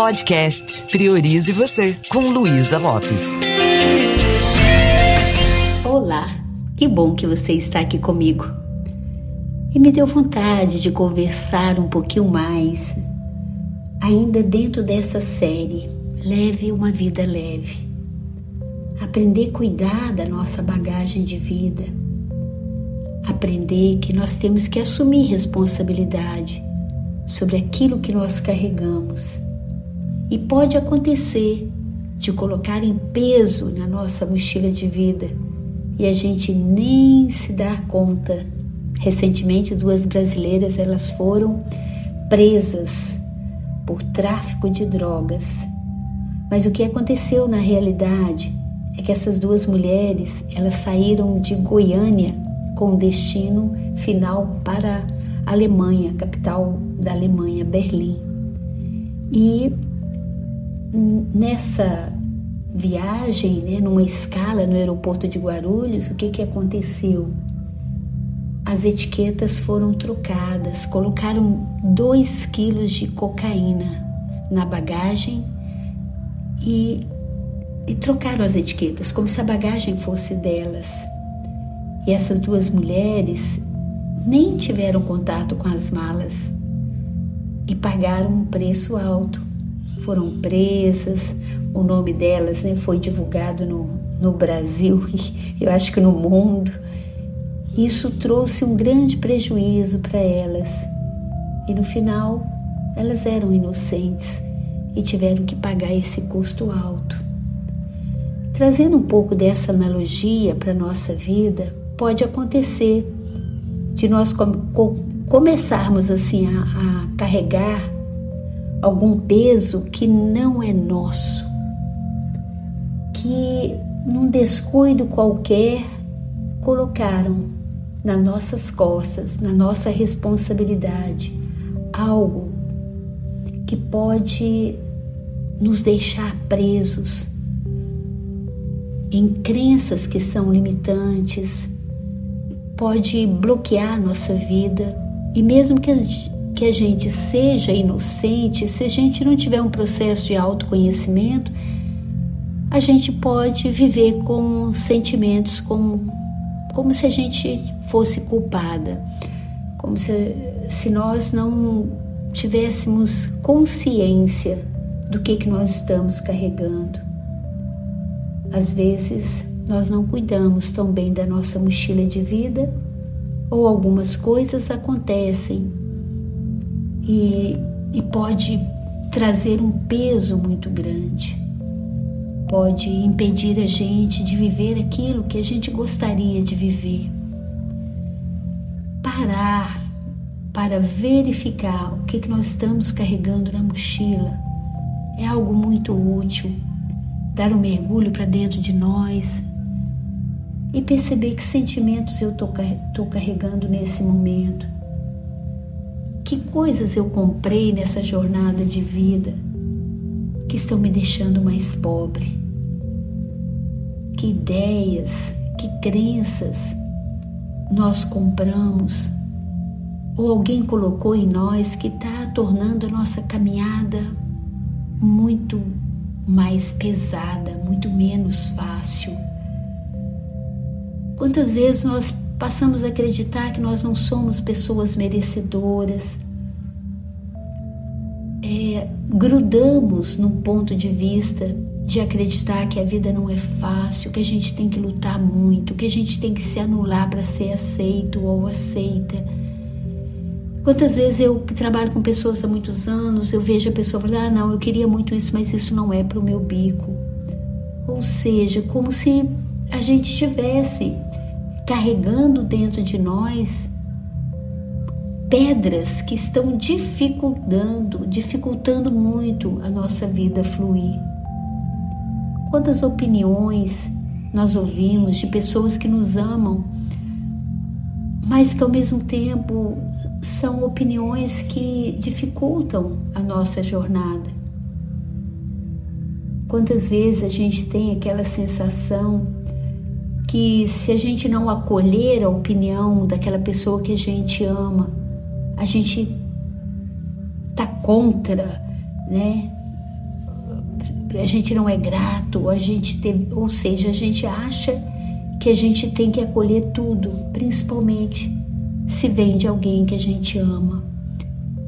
Podcast Priorize Você, com Luísa Lopes. Olá, que bom que você está aqui comigo. E me deu vontade de conversar um pouquinho mais, ainda dentro dessa série Leve uma Vida Leve. Aprender a cuidar da nossa bagagem de vida. Aprender que nós temos que assumir responsabilidade sobre aquilo que nós carregamos. E pode acontecer de colocar em peso na nossa mochila de vida e a gente nem se dar conta. Recentemente, duas brasileiras elas foram presas por tráfico de drogas. Mas o que aconteceu na realidade é que essas duas mulheres elas saíram de Goiânia com destino final para a Alemanha, capital da Alemanha, Berlim. E nessa viagem, né, numa escala no aeroporto de Guarulhos, o que, que aconteceu? As etiquetas foram trocadas, colocaram 2 quilos de cocaína na bagagem e, e trocaram as etiquetas, como se a bagagem fosse delas. E essas duas mulheres nem tiveram contato com as malas e pagaram um preço alto. Foram presas, o nome delas né, foi divulgado no, no Brasil e eu acho que no mundo. Isso trouxe um grande prejuízo para elas. E no final, elas eram inocentes e tiveram que pagar esse custo alto. Trazendo um pouco dessa analogia para a nossa vida, pode acontecer de nós começarmos assim a, a carregar algum peso que não é nosso, que num descuido qualquer colocaram nas nossas costas, na nossa responsabilidade, algo que pode nos deixar presos em crenças que são limitantes, pode bloquear nossa vida e mesmo que que a gente seja inocente, se a gente não tiver um processo de autoconhecimento, a gente pode viver com sentimentos como, como se a gente fosse culpada, como se, se nós não tivéssemos consciência do que, que nós estamos carregando. Às vezes, nós não cuidamos tão bem da nossa mochila de vida ou algumas coisas acontecem e, e pode trazer um peso muito grande, pode impedir a gente de viver aquilo que a gente gostaria de viver. Parar para verificar o que, que nós estamos carregando na mochila é algo muito útil. Dar um mergulho para dentro de nós e perceber que sentimentos eu estou carregando nesse momento. Que coisas eu comprei nessa jornada de vida que estão me deixando mais pobre? Que ideias, que crenças nós compramos ou alguém colocou em nós que está tornando a nossa caminhada muito mais pesada, muito menos fácil Quantas vezes nós passamos a acreditar que nós não somos pessoas merecedoras? É, grudamos num ponto de vista de acreditar que a vida não é fácil, que a gente tem que lutar muito, que a gente tem que se anular para ser aceito ou aceita. Quantas vezes eu que trabalho com pessoas há muitos anos, eu vejo a pessoa falar: ah, não, eu queria muito isso, mas isso não é para o meu bico. Ou seja, como se a gente tivesse carregando dentro de nós pedras que estão dificultando, dificultando muito a nossa vida fluir. Quantas opiniões nós ouvimos de pessoas que nos amam, mas que ao mesmo tempo são opiniões que dificultam a nossa jornada. Quantas vezes a gente tem aquela sensação que se a gente não acolher a opinião daquela pessoa que a gente ama, a gente tá contra, né? a gente não é grato, a gente tem, ou seja, a gente acha que a gente tem que acolher tudo, principalmente se vem de alguém que a gente ama.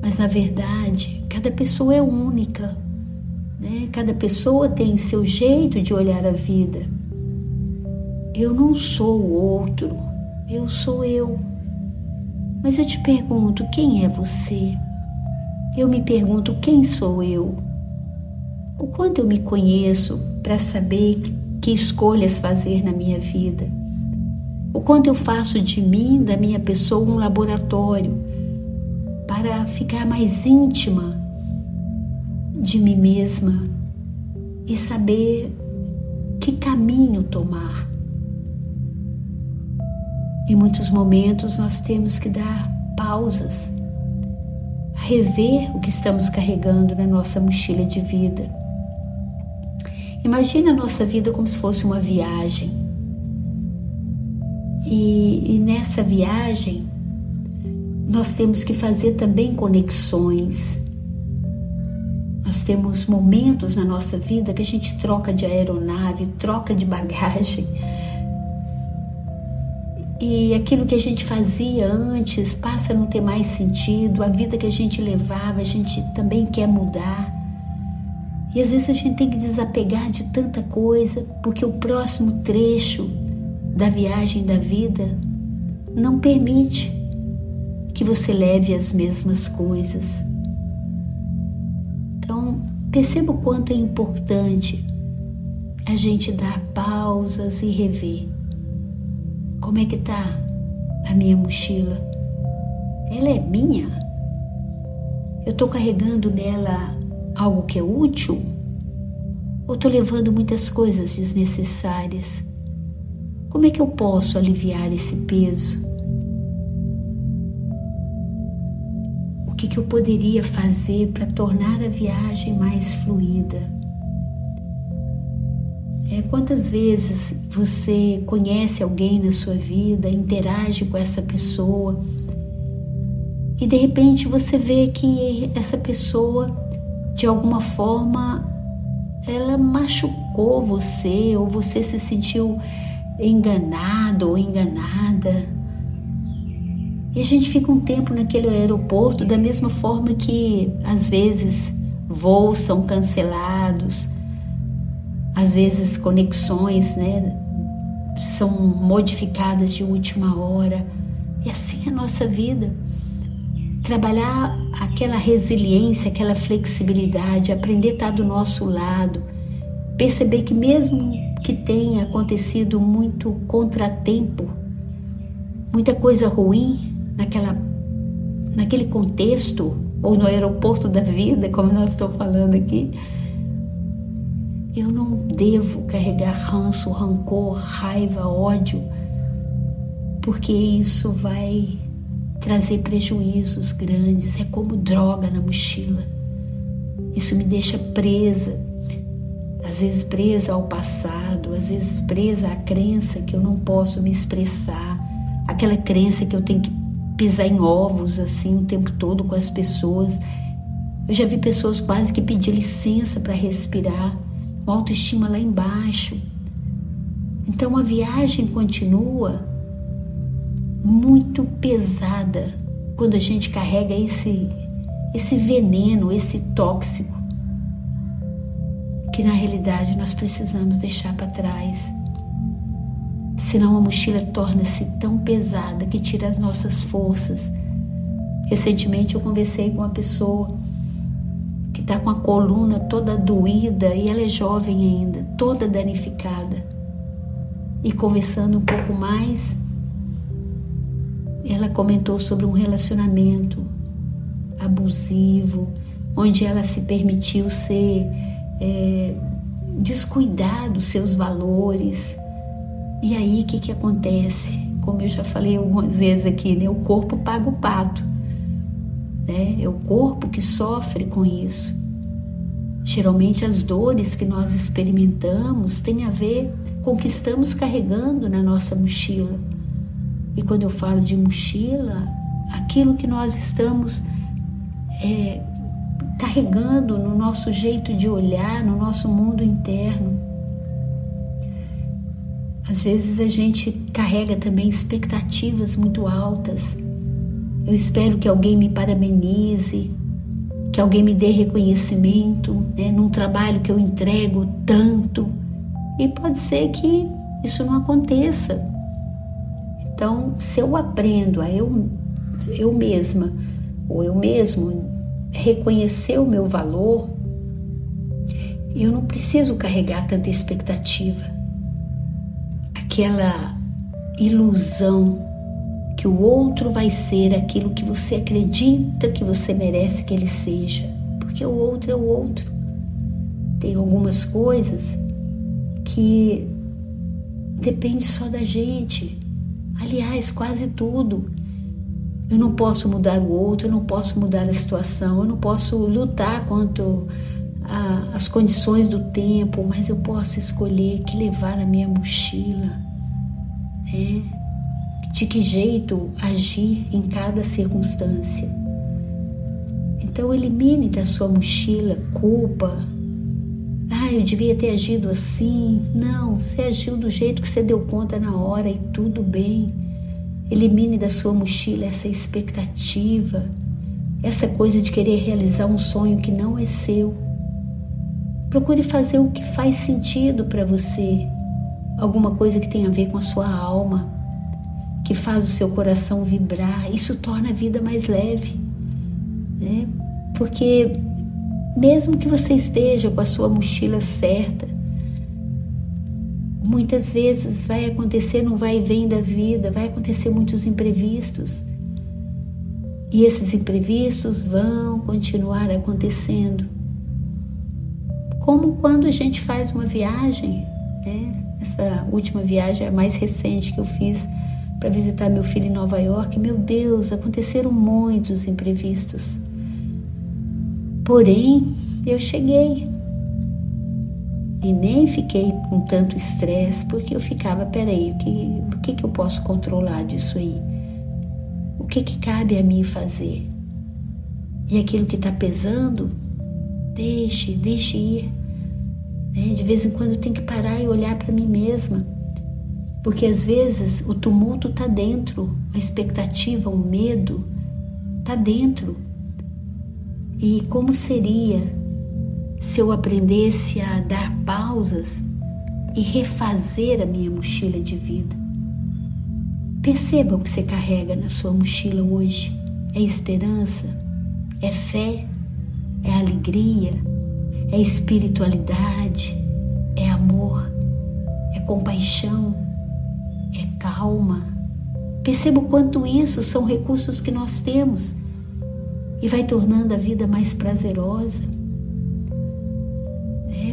Mas na verdade, cada pessoa é única, né? Cada pessoa tem seu jeito de olhar a vida. Eu não sou o outro, eu sou eu. Mas eu te pergunto, quem é você? Eu me pergunto, quem sou eu? O quanto eu me conheço para saber que escolhas fazer na minha vida? O quanto eu faço de mim, da minha pessoa, um laboratório para ficar mais íntima de mim mesma e saber que caminho tomar. Em muitos momentos nós temos que dar pausas, rever o que estamos carregando na nossa mochila de vida. Imagina a nossa vida como se fosse uma viagem. E, e nessa viagem nós temos que fazer também conexões nós temos momentos na nossa vida que a gente troca de aeronave, troca de bagagem. E aquilo que a gente fazia antes passa a não ter mais sentido, a vida que a gente levava, a gente também quer mudar. E às vezes a gente tem que desapegar de tanta coisa, porque o próximo trecho da viagem da vida não permite que você leve as mesmas coisas. Perceba o quanto é importante a gente dar pausas e rever. Como é que tá a minha mochila? Ela é minha? Eu estou carregando nela algo que é útil? Ou estou levando muitas coisas desnecessárias? Como é que eu posso aliviar esse peso? que, que eu poderia fazer para tornar a viagem mais fluida. É, quantas vezes você conhece alguém na sua vida, interage com essa pessoa e de repente você vê que essa pessoa, de alguma forma, ela machucou você ou você se sentiu enganado ou enganada. E a gente fica um tempo naquele aeroporto da mesma forma que às vezes voos são cancelados, às vezes conexões, né, são modificadas de última hora. E assim é a nossa vida. Trabalhar aquela resiliência, aquela flexibilidade, aprender a estar do nosso lado, perceber que mesmo que tenha acontecido muito contratempo, muita coisa ruim, naquela, naquele contexto, ou no aeroporto da vida, como nós estamos falando aqui, eu não devo carregar ranço, rancor, raiva, ódio, porque isso vai trazer prejuízos grandes. É como droga na mochila. Isso me deixa presa, às vezes presa ao passado, às vezes presa à crença que eu não posso me expressar, aquela crença que eu tenho que pisar em ovos assim o tempo todo com as pessoas. Eu já vi pessoas quase que pedir licença para respirar, uma autoestima lá embaixo. Então a viagem continua muito pesada quando a gente carrega esse esse veneno, esse tóxico que na realidade nós precisamos deixar para trás senão a mochila torna-se tão pesada que tira as nossas forças. Recentemente eu conversei com uma pessoa que está com a coluna toda doída e ela é jovem ainda, toda danificada. E conversando um pouco mais, ela comentou sobre um relacionamento abusivo, onde ela se permitiu ser é, descuidar dos seus valores, e aí o que, que acontece? Como eu já falei algumas vezes aqui, né? o corpo paga o pato. Né? É o corpo que sofre com isso. Geralmente as dores que nós experimentamos têm a ver com o que estamos carregando na nossa mochila. E quando eu falo de mochila, aquilo que nós estamos é, carregando no nosso jeito de olhar, no nosso mundo interno. Às vezes a gente carrega também expectativas muito altas. Eu espero que alguém me parabenize, que alguém me dê reconhecimento né, num trabalho que eu entrego tanto. E pode ser que isso não aconteça. Então, se eu aprendo a eu, eu mesma, ou eu mesmo, reconhecer o meu valor, eu não preciso carregar tanta expectativa. Aquela ilusão que o outro vai ser aquilo que você acredita que você merece que ele seja, porque o outro é o outro. Tem algumas coisas que depende só da gente. Aliás, quase tudo. Eu não posso mudar o outro, eu não posso mudar a situação, eu não posso lutar quanto às condições do tempo, mas eu posso escolher que levar na minha mochila. Né? De que jeito agir em cada circunstância. Então elimine da sua mochila culpa. Ah, eu devia ter agido assim. Não, você agiu do jeito que você deu conta na hora e tudo bem. Elimine da sua mochila essa expectativa, essa coisa de querer realizar um sonho que não é seu. Procure fazer o que faz sentido para você, alguma coisa que tenha a ver com a sua alma, que faz o seu coração vibrar. Isso torna a vida mais leve, né? Porque mesmo que você esteja com a sua mochila certa, Muitas vezes vai acontecer no vai e vem da vida, vai acontecer muitos imprevistos. E esses imprevistos vão continuar acontecendo. Como quando a gente faz uma viagem, né? Essa última viagem a mais recente que eu fiz para visitar meu filho em Nova York. Meu Deus, aconteceram muitos imprevistos. Porém, eu cheguei, e nem fiquei com tanto estresse, porque eu ficava, peraí, o que, o que, que eu posso controlar disso aí? O que, que cabe a mim fazer? E aquilo que está pesando, deixe, deixe ir. Né? De vez em quando eu tenho que parar e olhar para mim mesma, porque às vezes o tumulto está dentro, a expectativa, o medo está dentro. E como seria se eu aprendesse a dar pausas e refazer a minha mochila de vida. Perceba o que você carrega na sua mochila hoje. É esperança? É fé? É alegria? É espiritualidade? É amor? É compaixão? É calma? Perceba o quanto isso são recursos que nós temos e vai tornando a vida mais prazerosa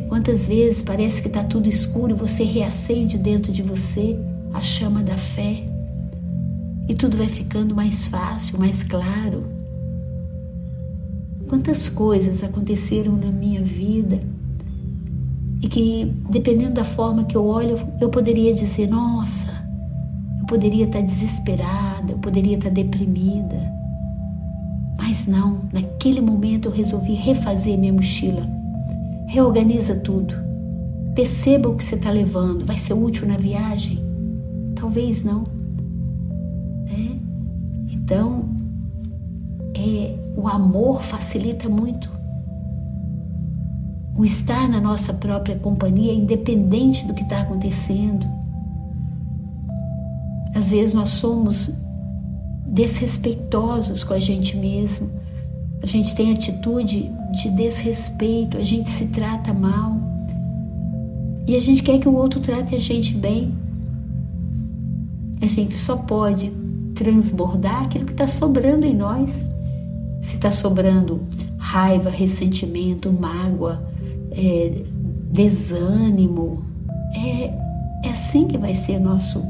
Quantas vezes parece que está tudo escuro e você reacende dentro de você a chama da fé e tudo vai ficando mais fácil, mais claro. Quantas coisas aconteceram na minha vida e que, dependendo da forma que eu olho, eu poderia dizer: nossa, poderia estar desesperada, eu poderia estar deprimida. Mas não, naquele momento eu resolvi refazer minha mochila Reorganiza tudo. Perceba o que você está levando. Vai ser útil na viagem? Talvez não. Né? Então, é, o amor facilita muito. O estar na nossa própria companhia, independente do que está acontecendo. Às vezes nós somos desrespeitosos com a gente mesmo a gente tem atitude de desrespeito, a gente se trata mal e a gente quer que o outro trate a gente bem. A gente só pode transbordar aquilo que está sobrando em nós. Se está sobrando raiva, ressentimento, mágoa, é, desânimo, é, é assim que vai ser nosso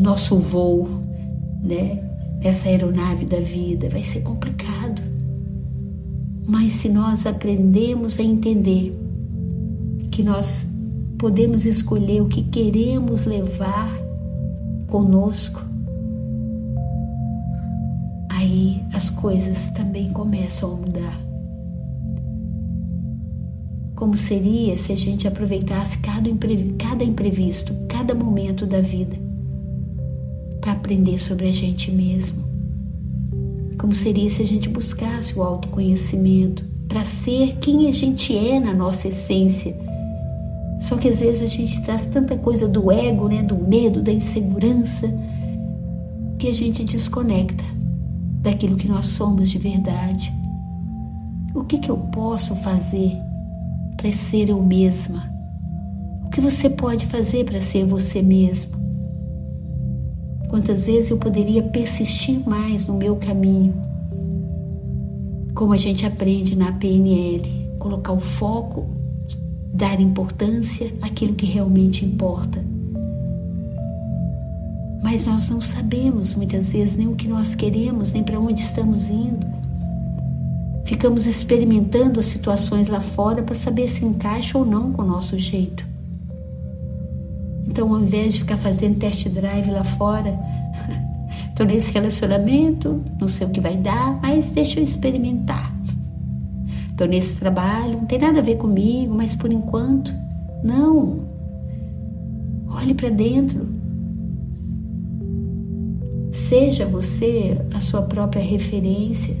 nosso voo, né? Nessa aeronave da vida vai ser complicado. Mas se nós aprendemos a entender que nós podemos escolher o que queremos levar conosco, aí as coisas também começam a mudar. Como seria se a gente aproveitasse cada, imprevisto, cada momento da vida, aprender sobre a gente mesmo? Como seria se a gente buscasse o autoconhecimento para ser quem a gente é na nossa essência? Só que às vezes a gente traz tanta coisa do ego, né, do medo, da insegurança, que a gente desconecta daquilo que nós somos de verdade. O que, que eu posso fazer para ser eu mesma? O que você pode fazer para ser você mesmo? Quantas vezes eu poderia persistir mais no meu caminho? Como a gente aprende na PNL, colocar o foco, dar importância àquilo que realmente importa. Mas nós não sabemos muitas vezes nem o que nós queremos, nem para onde estamos indo. Ficamos experimentando as situações lá fora para saber se encaixa ou não com o nosso jeito. Então, ao invés de ficar fazendo test drive lá fora, estou nesse relacionamento, não sei o que vai dar, mas deixa eu experimentar. Estou nesse trabalho, não tem nada a ver comigo, mas por enquanto, não. Olhe para dentro. Seja você a sua própria referência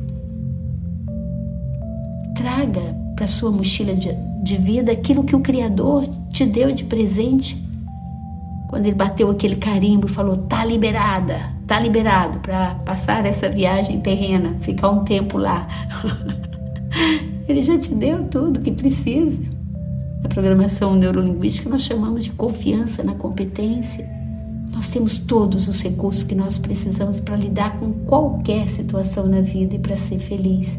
traga para sua mochila de, de vida aquilo que o Criador te deu de presente. Quando ele bateu aquele carimbo e falou: tá liberada, tá liberado para passar essa viagem terrena, ficar um tempo lá. ele já te deu tudo que precisa. A programação neurolinguística nós chamamos de confiança na competência. Nós temos todos os recursos que nós precisamos para lidar com qualquer situação na vida e para ser feliz.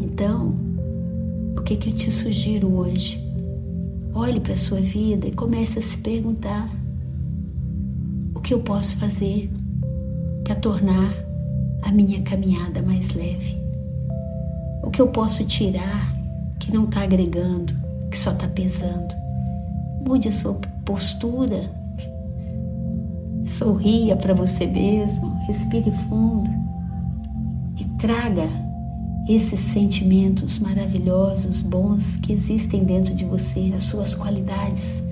Então, o que, que eu te sugiro hoje? Olhe para a sua vida e comece a se perguntar: o que eu posso fazer para tornar a minha caminhada mais leve? O que eu posso tirar que não está agregando, que só está pesando? Mude a sua postura, sorria para você mesmo, respire fundo e traga esses sentimentos maravilhosos, bons que existem dentro de você, as suas qualidades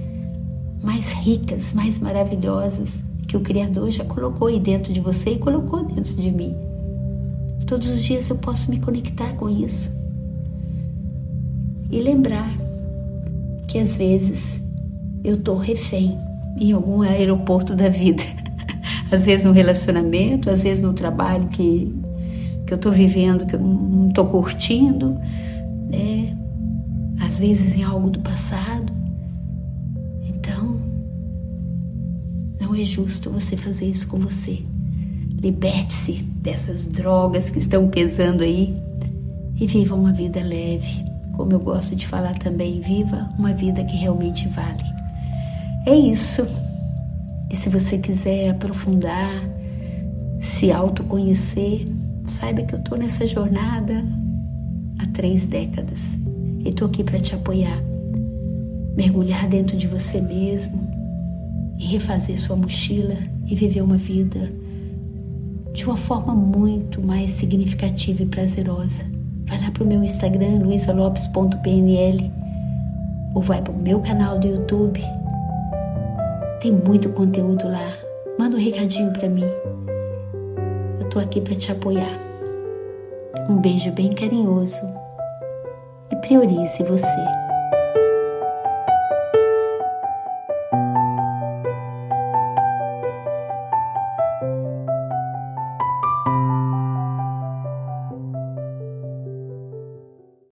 mais ricas, mais maravilhosas que o Criador já colocou aí dentro de você e colocou dentro de mim. Todos os dias eu posso me conectar com isso e lembrar que às vezes eu estou refém em algum aeroporto da vida. Às vezes no relacionamento, às vezes no trabalho que que eu estou vivendo, que eu não estou curtindo, né? às vezes em algo do passado. Então, não é justo você fazer isso com você. Liberte-se dessas drogas que estão pesando aí e viva uma vida leve. Como eu gosto de falar também, viva uma vida que realmente vale. É isso. E se você quiser aprofundar, se autoconhecer, Saiba que eu estou nessa jornada há três décadas e estou aqui para te apoiar. Mergulhar dentro de você mesmo e refazer sua mochila e viver uma vida de uma forma muito mais significativa e prazerosa. Vai lá para o meu Instagram, luisalopes.pnl ou vai para o meu canal do YouTube. Tem muito conteúdo lá. Manda um recadinho para mim. Estou aqui para te apoiar. Um beijo bem carinhoso e priorize você.